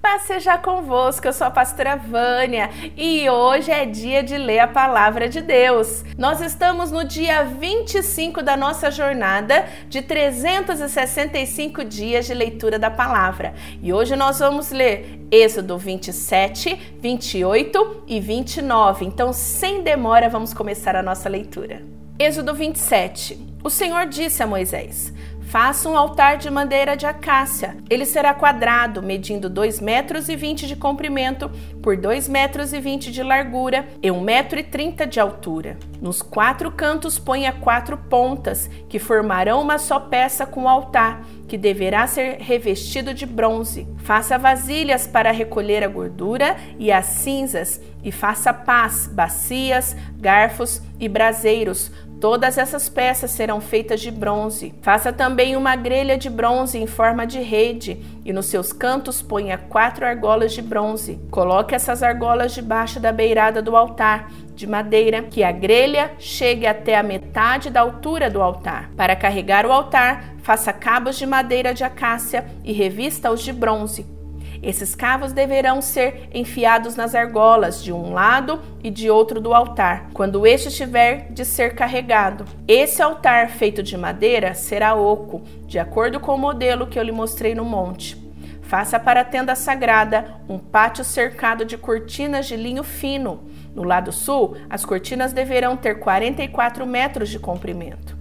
Paz seja convosco, eu sou a pastora Vânia e hoje é dia de ler a palavra de Deus. Nós estamos no dia 25 da nossa jornada de 365 dias de leitura da palavra e hoje nós vamos ler Êxodo 27, 28 e 29. Então, sem demora, vamos começar a nossa leitura. Êxodo 27. O Senhor disse a Moisés: Faça um altar de madeira de acácia. Ele será quadrado, medindo 2 metros e 20 de comprimento por 2 metros e 20 de largura e 1 metro e 30 de altura. Nos quatro cantos ponha quatro pontas, que formarão uma só peça com o altar, que deverá ser revestido de bronze. Faça vasilhas para recolher a gordura e as cinzas, e faça pás, bacias, garfos e braseiros, Todas essas peças serão feitas de bronze. Faça também uma grelha de bronze em forma de rede e nos seus cantos ponha quatro argolas de bronze. Coloque essas argolas debaixo da beirada do altar de madeira, que a grelha chegue até a metade da altura do altar. Para carregar o altar, faça cabos de madeira de acácia e revista-os de bronze. Esses cavos deverão ser enfiados nas argolas de um lado e de outro do altar, quando este estiver de ser carregado. Esse altar feito de madeira será oco, de acordo com o modelo que eu lhe mostrei no monte. Faça para a tenda sagrada um pátio cercado de cortinas de linho fino. No lado sul, as cortinas deverão ter 44 metros de comprimento.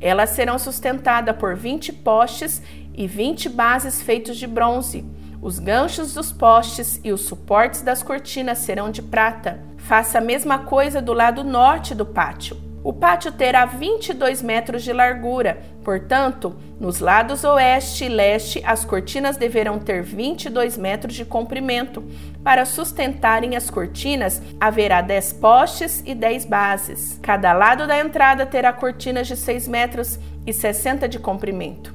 Elas serão sustentadas por 20 postes e 20 bases feitos de bronze. Os ganchos dos postes e os suportes das cortinas serão de prata. Faça a mesma coisa do lado norte do pátio. O pátio terá 22 metros de largura, portanto, nos lados oeste e leste, as cortinas deverão ter 22 metros de comprimento. Para sustentarem as cortinas, haverá 10 postes e 10 bases. Cada lado da entrada terá cortinas de 6 metros e 60 de comprimento,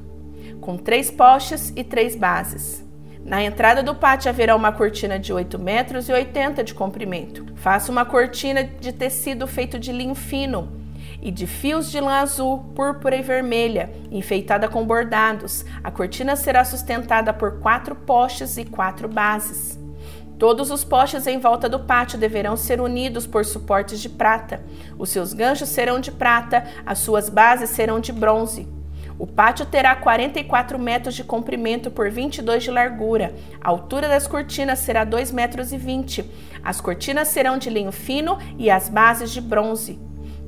com 3 postes e 3 bases. Na entrada do pátio haverá uma cortina de 8 metros e 80 de comprimento. Faça uma cortina de tecido feito de linho fino e de fios de lã azul, púrpura e vermelha, enfeitada com bordados. A cortina será sustentada por quatro postes e quatro bases. Todos os postes em volta do pátio deverão ser unidos por suportes de prata. Os seus ganchos serão de prata, as suas bases serão de bronze. O pátio terá 44 metros de comprimento por 22 de largura. A altura das cortinas será 2 metros 20. As cortinas serão de linho fino e as bases de bronze.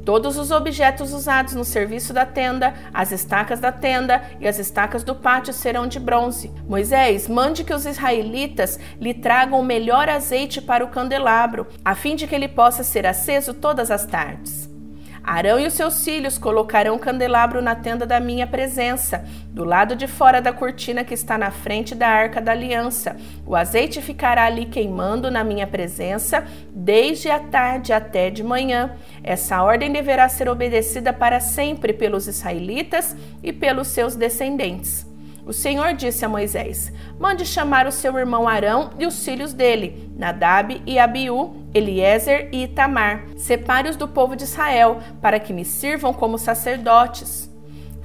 Todos os objetos usados no serviço da tenda, as estacas da tenda e as estacas do pátio serão de bronze. Moisés, mande que os israelitas lhe tragam o melhor azeite para o candelabro, a fim de que ele possa ser aceso todas as tardes. Arão e os seus filhos colocarão o candelabro na tenda da minha presença, do lado de fora da cortina que está na frente da arca da aliança. O azeite ficará ali queimando na minha presença, desde a tarde até de manhã. Essa ordem deverá ser obedecida para sempre pelos israelitas e pelos seus descendentes. O Senhor disse a Moisés: Mande chamar o seu irmão Arão e os filhos dele, Nadab e Abiú, Eliezer e Itamar. Separe-os do povo de Israel, para que me sirvam como sacerdotes.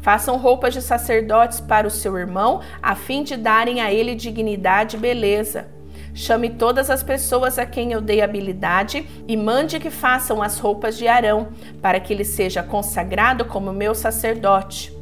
Façam roupas de sacerdotes para o seu irmão, a fim de darem a ele dignidade e beleza. Chame todas as pessoas a quem eu dei habilidade e mande que façam as roupas de Arão, para que ele seja consagrado como meu sacerdote.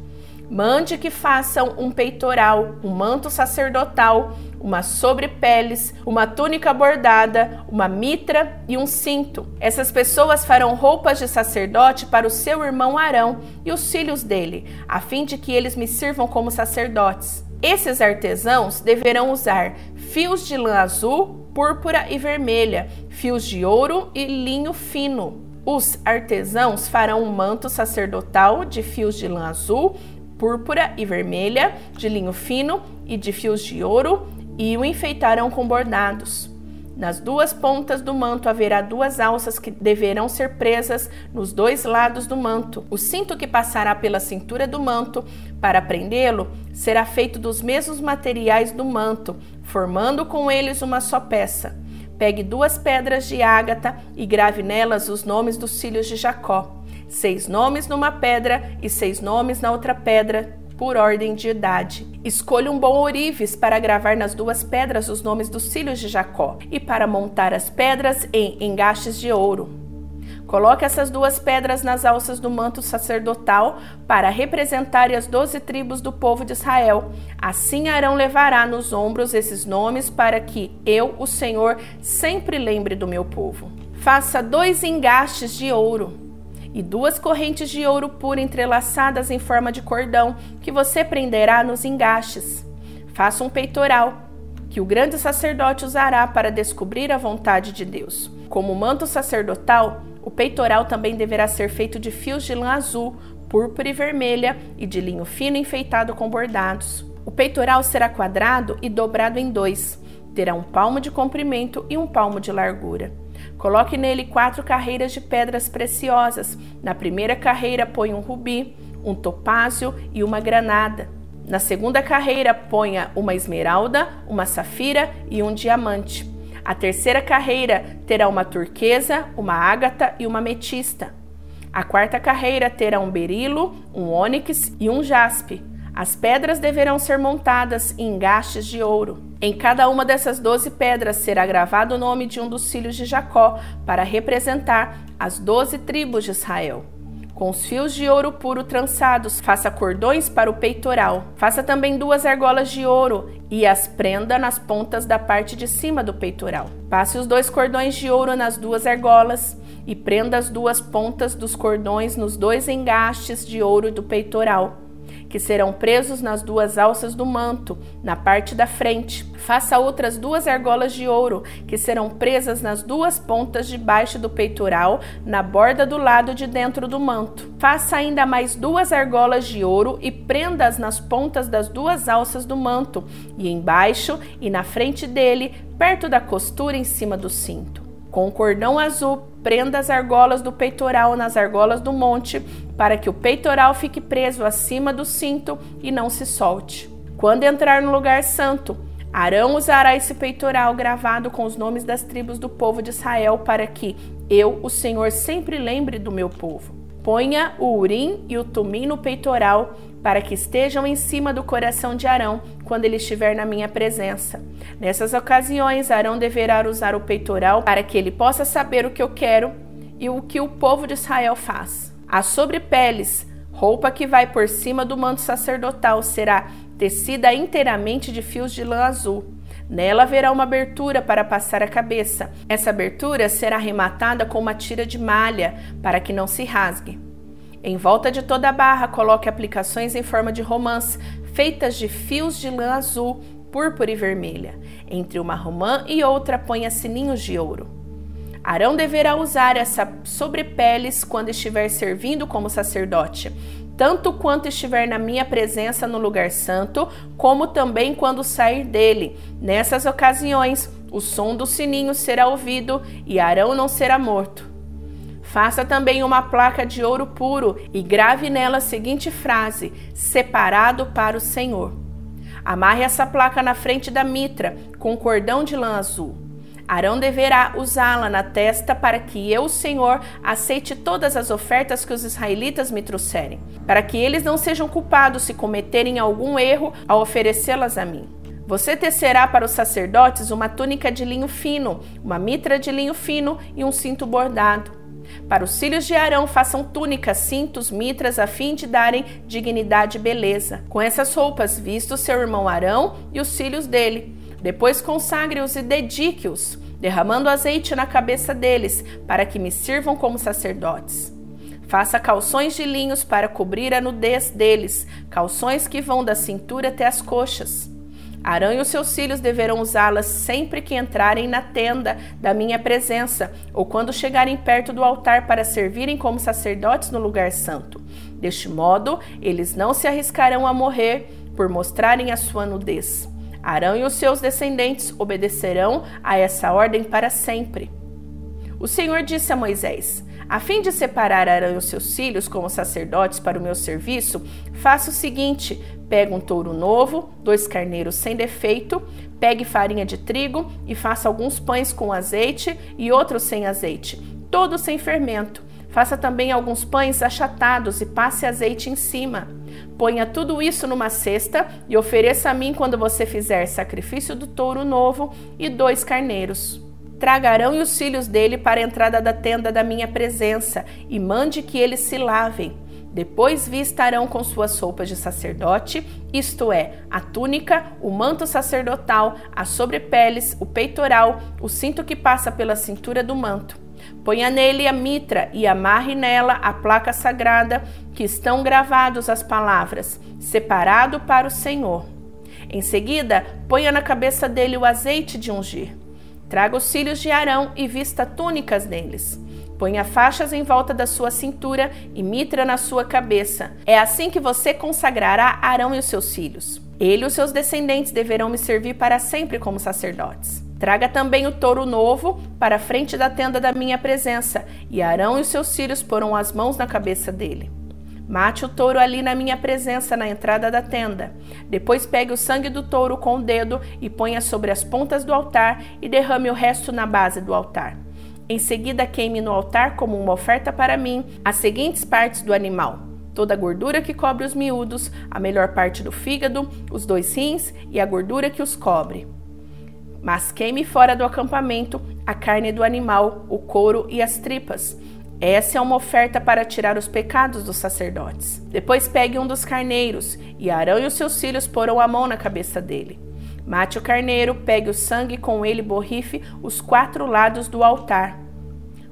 Mande que façam um peitoral, um manto sacerdotal, uma sobrepeles, uma túnica bordada, uma mitra e um cinto. Essas pessoas farão roupas de sacerdote para o seu irmão Arão e os filhos dele, a fim de que eles me sirvam como sacerdotes. Esses artesãos deverão usar fios de lã azul, púrpura e vermelha, fios de ouro e linho fino. Os artesãos farão um manto sacerdotal de fios de lã azul, púrpura e vermelha, de linho fino e de fios de ouro, e o enfeitarão com bordados. Nas duas pontas do manto haverá duas alças que deverão ser presas nos dois lados do manto. O cinto que passará pela cintura do manto para prendê-lo será feito dos mesmos materiais do manto, formando com eles uma só peça. Pegue duas pedras de ágata e grave nelas os nomes dos filhos de Jacó seis nomes numa pedra e seis nomes na outra pedra por ordem de idade. Escolha um bom ourives para gravar nas duas pedras os nomes dos filhos de Jacó e para montar as pedras em engastes de ouro. Coloque essas duas pedras nas alças do manto sacerdotal para representarem as doze tribos do povo de Israel. Assim Arão levará nos ombros esses nomes para que eu, o Senhor, sempre lembre do meu povo. Faça dois engastes de ouro e duas correntes de ouro puro entrelaçadas em forma de cordão que você prenderá nos engastes. Faça um peitoral que o grande sacerdote usará para descobrir a vontade de Deus. Como manto sacerdotal, o peitoral também deverá ser feito de fios de lã azul, púrpura e vermelha e de linho fino enfeitado com bordados. O peitoral será quadrado e dobrado em dois. Terá um palmo de comprimento e um palmo de largura. Coloque nele quatro carreiras de pedras preciosas. Na primeira carreira, põe um rubi, um topázio e uma granada. Na segunda carreira, ponha uma esmeralda, uma safira e um diamante. A terceira carreira terá uma turquesa, uma ágata e uma metista. A quarta carreira terá um berilo, um ônix e um jaspe. As pedras deverão ser montadas em engastes de ouro. Em cada uma dessas doze pedras será gravado o nome de um dos filhos de Jacó, para representar as doze tribos de Israel. Com os fios de ouro puro trançados, faça cordões para o peitoral. Faça também duas argolas de ouro e as prenda nas pontas da parte de cima do peitoral. Passe os dois cordões de ouro nas duas argolas e prenda as duas pontas dos cordões nos dois engastes de ouro do peitoral que serão presos nas duas alças do manto, na parte da frente. Faça outras duas argolas de ouro, que serão presas nas duas pontas de baixo do peitoral, na borda do lado de dentro do manto. Faça ainda mais duas argolas de ouro e prenda-as nas pontas das duas alças do manto, e embaixo e na frente dele, perto da costura em cima do cinto. Com cordão azul, prenda as argolas do peitoral nas argolas do monte, para que o peitoral fique preso acima do cinto e não se solte. Quando entrar no lugar santo, Arão usará esse peitoral gravado com os nomes das tribos do povo de Israel, para que eu, o Senhor, sempre lembre do meu povo. Ponha o urim e o tumim no peitoral para que estejam em cima do coração de Arão quando ele estiver na minha presença. Nessas ocasiões, Arão deverá usar o peitoral para que ele possa saber o que eu quero e o que o povo de Israel faz. As sobrepeles, roupa que vai por cima do manto sacerdotal, será tecida inteiramente de fios de lã azul. Nela haverá uma abertura para passar a cabeça. Essa abertura será arrematada com uma tira de malha para que não se rasgue. Em volta de toda a barra, coloque aplicações em forma de romãs, feitas de fios de lã azul, púrpura e vermelha. Entre uma romã e outra, ponha sininhos de ouro. Arão deverá usar essa sobrepeles quando estiver servindo como sacerdote, tanto quanto estiver na minha presença no lugar santo, como também quando sair dele. Nessas ocasiões, o som do sininho será ouvido e Arão não será morto. Faça também uma placa de ouro puro e grave nela a seguinte frase: Separado para o Senhor. Amarre essa placa na frente da mitra com um cordão de lã azul. Arão deverá usá-la na testa para que eu, Senhor, aceite todas as ofertas que os israelitas me trouxerem, para que eles não sejam culpados se cometerem algum erro ao oferecê-las a mim. Você tecerá para os sacerdotes uma túnica de linho fino, uma mitra de linho fino e um cinto bordado. Para os filhos de Arão, façam túnicas, cintos, mitras, a fim de darem dignidade e beleza. Com essas roupas, visto seu irmão Arão e os filhos dele. Depois consagre-os e dedique-os, derramando azeite na cabeça deles, para que me sirvam como sacerdotes. Faça calções de linhos para cobrir a nudez deles, calções que vão da cintura até as coxas. Arão e os seus filhos deverão usá-las sempre que entrarem na tenda da minha presença ou quando chegarem perto do altar para servirem como sacerdotes no lugar santo. Deste modo, eles não se arriscarão a morrer por mostrarem a sua nudez. Arão e os seus descendentes obedecerão a essa ordem para sempre. O Senhor disse a Moisés: a fim de separar Arão e os seus filhos como sacerdotes para o meu serviço, faça o seguinte: Pega um touro novo, dois carneiros sem defeito, pegue farinha de trigo e faça alguns pães com azeite e outros sem azeite, todos sem fermento. Faça também alguns pães achatados e passe azeite em cima. Ponha tudo isso numa cesta e ofereça a mim quando você fizer sacrifício do touro novo e dois carneiros. Tragarão e os filhos dele para a entrada da tenda da minha presença e mande que eles se lavem. Depois vi estarão com suas roupas de sacerdote, isto é, a túnica, o manto sacerdotal, as sobrepeles, o peitoral, o cinto que passa pela cintura do manto. Ponha nele a mitra e amarre nela a placa sagrada, que estão gravados as palavras: Separado para o Senhor. Em seguida, ponha na cabeça dele o azeite de ungir. Traga os filhos de Arão e vista túnicas neles. Ponha faixas em volta da sua cintura e mitra na sua cabeça. É assim que você consagrará Arão e os seus filhos. Ele e os seus descendentes deverão me servir para sempre como sacerdotes. Traga também o touro novo para a frente da tenda da minha presença, e Arão e os seus filhos porão as mãos na cabeça dele. Mate o touro ali na minha presença, na entrada da tenda. Depois pegue o sangue do touro com o dedo e ponha sobre as pontas do altar e derrame o resto na base do altar. Em seguida, queime no altar como uma oferta para mim as seguintes partes do animal: toda a gordura que cobre os miúdos, a melhor parte do fígado, os dois rins e a gordura que os cobre. Mas queime fora do acampamento a carne do animal, o couro e as tripas. Essa é uma oferta para tirar os pecados dos sacerdotes. Depois pegue um dos carneiros, e Arão e os seus filhos porão a mão na cabeça dele. Mate o carneiro, pegue o sangue com ele borrife os quatro lados do altar.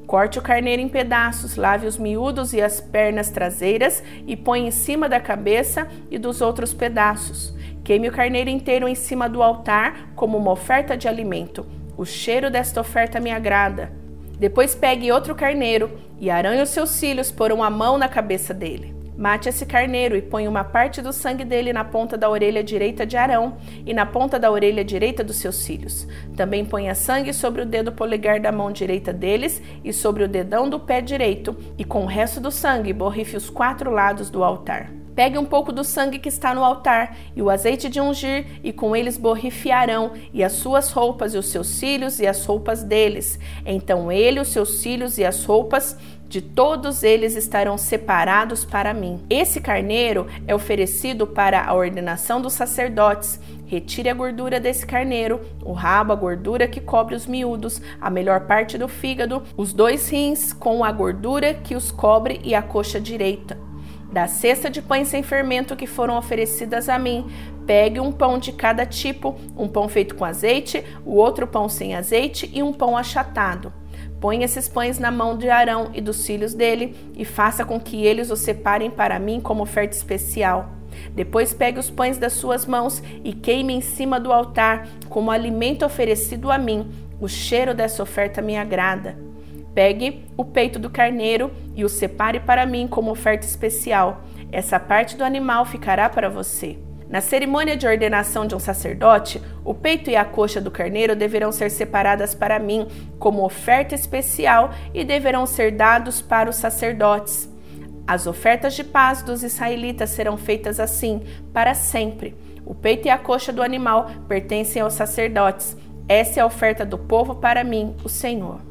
Corte o carneiro em pedaços, lave os miúdos e as pernas traseiras e põe em cima da cabeça e dos outros pedaços. Queime o carneiro inteiro em cima do altar como uma oferta de alimento. O cheiro desta oferta me agrada. Depois pegue outro carneiro e Arão os seus filhos porão a mão na cabeça dele. Mate esse carneiro e põe uma parte do sangue dele na ponta da orelha direita de Arão e na ponta da orelha direita dos seus filhos. Também ponha sangue sobre o dedo polegar da mão direita deles e sobre o dedão do pé direito, e com o resto do sangue borrife os quatro lados do altar. Pegue um pouco do sangue que está no altar e o azeite de ungir, e com eles borrife Arão e as suas roupas e os seus filhos e as roupas deles. Então ele, os seus filhos e as roupas de todos eles estarão separados para mim. Esse carneiro é oferecido para a ordenação dos sacerdotes. Retire a gordura desse carneiro, o rabo, a gordura que cobre os miúdos, a melhor parte do fígado, os dois rins com a gordura que os cobre e a coxa direita. Da cesta de pães sem fermento que foram oferecidas a mim, pegue um pão de cada tipo, um pão feito com azeite, o outro pão sem azeite e um pão achatado. Põe esses pães na mão de Arão e dos filhos dele, e faça com que eles os separem para mim como oferta especial. Depois pegue os pães das suas mãos e queime em cima do altar, como alimento oferecido a mim. O cheiro dessa oferta me agrada. Pegue o peito do carneiro e o separe para mim como oferta especial. Essa parte do animal ficará para você. Na cerimônia de ordenação de um sacerdote, o peito e a coxa do carneiro deverão ser separadas para mim como oferta especial e deverão ser dados para os sacerdotes. As ofertas de paz dos israelitas serão feitas assim, para sempre. O peito e a coxa do animal pertencem aos sacerdotes. Essa é a oferta do povo para mim, o Senhor.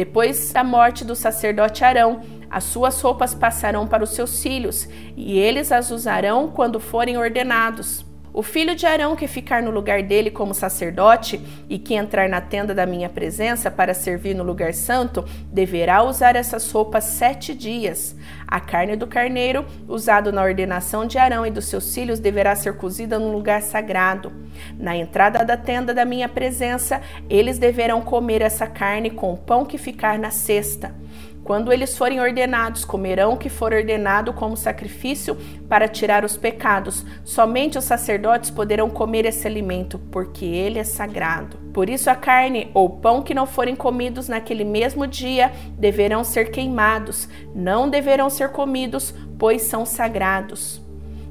Depois da morte do sacerdote Arão, as suas roupas passarão para os seus filhos, e eles as usarão quando forem ordenados. O filho de Arão que ficar no lugar dele como sacerdote e que entrar na tenda da minha presença para servir no lugar santo, deverá usar essas roupas sete dias. A carne do carneiro, usado na ordenação de Arão e dos seus filhos, deverá ser cozida num lugar sagrado. Na entrada da tenda da minha presença, eles deverão comer essa carne com o pão que ficar na cesta. Quando eles forem ordenados, comerão o que for ordenado como sacrifício para tirar os pecados. Somente os sacerdotes poderão comer esse alimento, porque ele é sagrado. Por isso, a carne ou pão que não forem comidos naquele mesmo dia deverão ser queimados, não deverão ser comidos, pois são sagrados.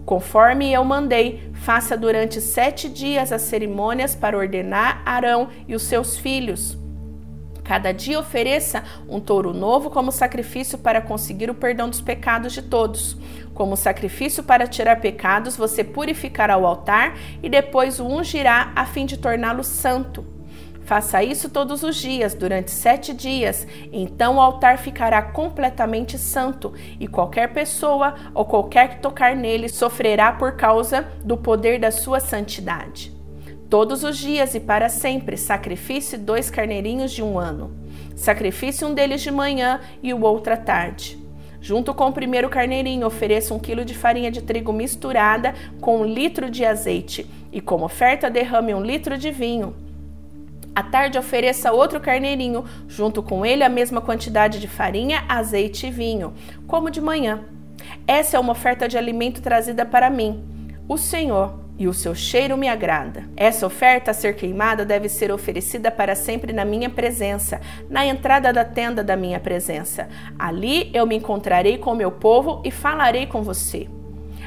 Conforme eu mandei, faça durante sete dias as cerimônias para ordenar Arão e os seus filhos. Cada dia ofereça um touro novo como sacrifício para conseguir o perdão dos pecados de todos. Como sacrifício para tirar pecados, você purificará o altar e depois o ungirá a fim de torná-lo santo. Faça isso todos os dias, durante sete dias. Então o altar ficará completamente santo, e qualquer pessoa ou qualquer que tocar nele sofrerá por causa do poder da sua santidade. Todos os dias e para sempre, sacrifice dois carneirinhos de um ano. Sacrifice um deles de manhã e o outro à tarde. Junto com o primeiro carneirinho, ofereça um quilo de farinha de trigo misturada com um litro de azeite, e como oferta derrame um litro de vinho. À tarde, ofereça outro carneirinho, junto com ele a mesma quantidade de farinha, azeite e vinho, como de manhã. Essa é uma oferta de alimento trazida para mim, o Senhor, e o seu cheiro me agrada. Essa oferta a ser queimada deve ser oferecida para sempre na minha presença, na entrada da tenda da minha presença. Ali eu me encontrarei com meu povo e falarei com você.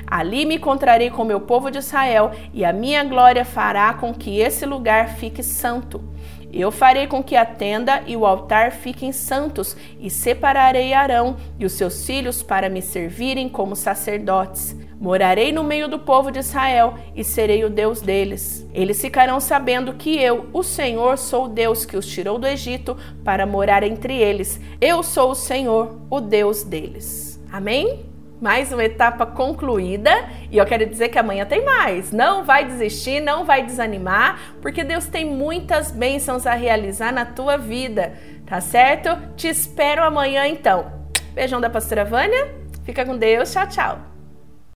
Ali me encontrarei com meu povo de Israel, e a minha glória fará com que esse lugar fique santo. Eu farei com que a tenda e o altar fiquem santos, e separarei Arão e os seus filhos para me servirem como sacerdotes. Morarei no meio do povo de Israel e serei o Deus deles. Eles ficarão sabendo que eu, o Senhor, sou o Deus que os tirou do Egito para morar entre eles. Eu sou o Senhor, o Deus deles. Amém? mais uma etapa concluída e eu quero dizer que amanhã tem mais. Não vai desistir, não vai desanimar, porque Deus tem muitas bênçãos a realizar na tua vida, tá certo? Te espero amanhã então. Beijão da pastora Vânia, fica com Deus, tchau, tchau.